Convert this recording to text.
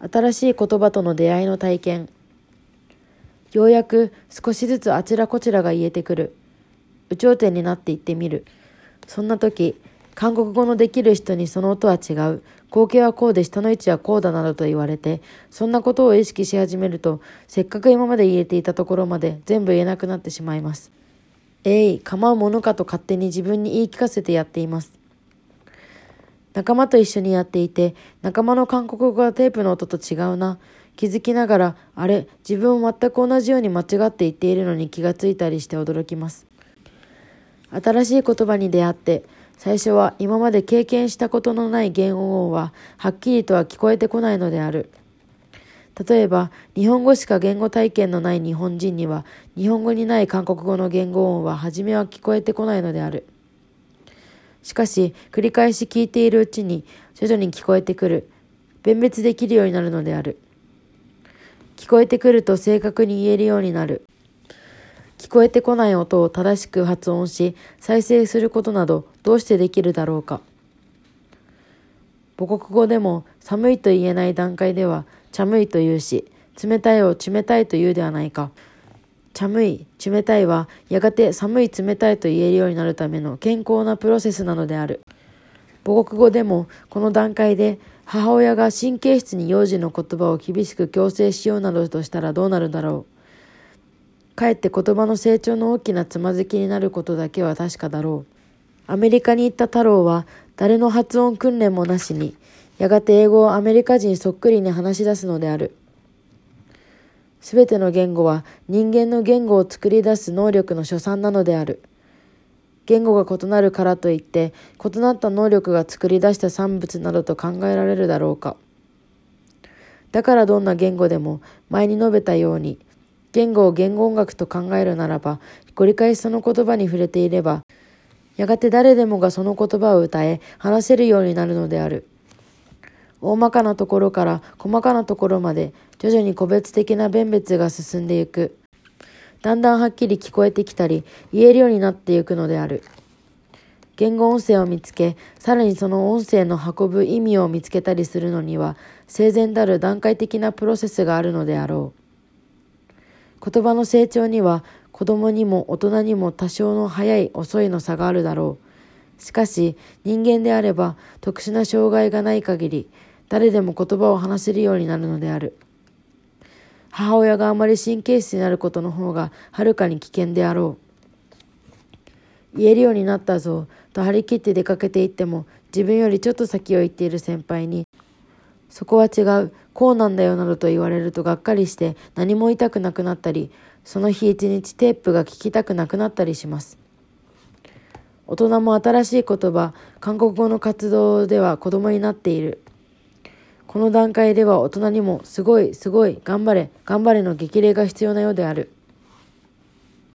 新しい言葉との出会いの体験。ようやく少しずつあちらこちらが言えてくる。有頂天になっていってみる。そんな時、韓国語のできる人にその音は違う。光景はこうで下の位置はこうだなどと言われて、そんなことを意識し始めると、せっかく今まで言えていたところまで全部言えなくなってしまいます。えい、構うものかと勝手に自分に言い聞かせてやっています。仲間と一緒にやっていて、仲間の韓国語がテープの音と違うな。気づきながら、あれ、自分も全く同じように間違って言っているのに気がついたりして驚きます。新しい言葉に出会って、最初は今まで経験したことのない言語音ははっきりとは聞こえてこないのである。例えば、日本語しか言語体験のない日本人には、日本語にない韓国語の言語音は初めは聞こえてこないのである。しかし、繰り返し聞いているうちに、徐々に聞こえてくる。弁別できるようになるのである。聞こえてくると正確に言えるようになる。聞こえてこない音を正しく発音し、再生することなどどうしてできるだろうか。母国語でも寒いと言えない段階では、寒いと言うし、冷たいを冷たいと言うではないか。寒い、冷たいはやがて寒い冷たいと言えるようになるための健康なプロセスなのである。母国語でもこの段階で母親が神経質に幼児の言葉を厳しく強制しようなどとしたらどうなるだろう。かえって言葉の成長の大きなつまずきになることだけは確かだろう。アメリカに行った太郎は誰の発音訓練もなしに、やがて英語をアメリカ人そっくりに話し出すのである。すべての言語は人間の言語を作り出す能力の所産なのである。言語が異なるからといって異なった能力が作り出した産物などと考えられるだろうか。だからどんな言語でも前に述べたように言語を言語音楽と考えるならば繰り返しその言葉に触れていればやがて誰でもがその言葉を歌え話せるようになるのである。大まかなところから細かなところまで徐々に個別的な弁別が進んでいく。だんだんはっきり聞こえてきたり、言えるようになっていくのである。言語音声を見つけ、さらにその音声の運ぶ意味を見つけたりするのには、生前たる段階的なプロセスがあるのであろう。言葉の成長には、子供にも大人にも多少の早い遅いの差があるだろう。しかし、人間であれば、特殊な障害がない限り、誰でも言葉を話せるようになるのである。母親があまり神経質になることの方がはるかに危険であろう。言えるようになったぞと張り切って出かけていっても自分よりちょっと先を行っている先輩にそこは違う、こうなんだよなどと言われるとがっかりして何も言いたくなくなったり、その日一日テープが聞きたくなくなったりします。大人も新しい言葉、韓国語の活動では子供になっている。この段階では大人にもすごいすごい頑張れ頑張れの激励が必要なようである。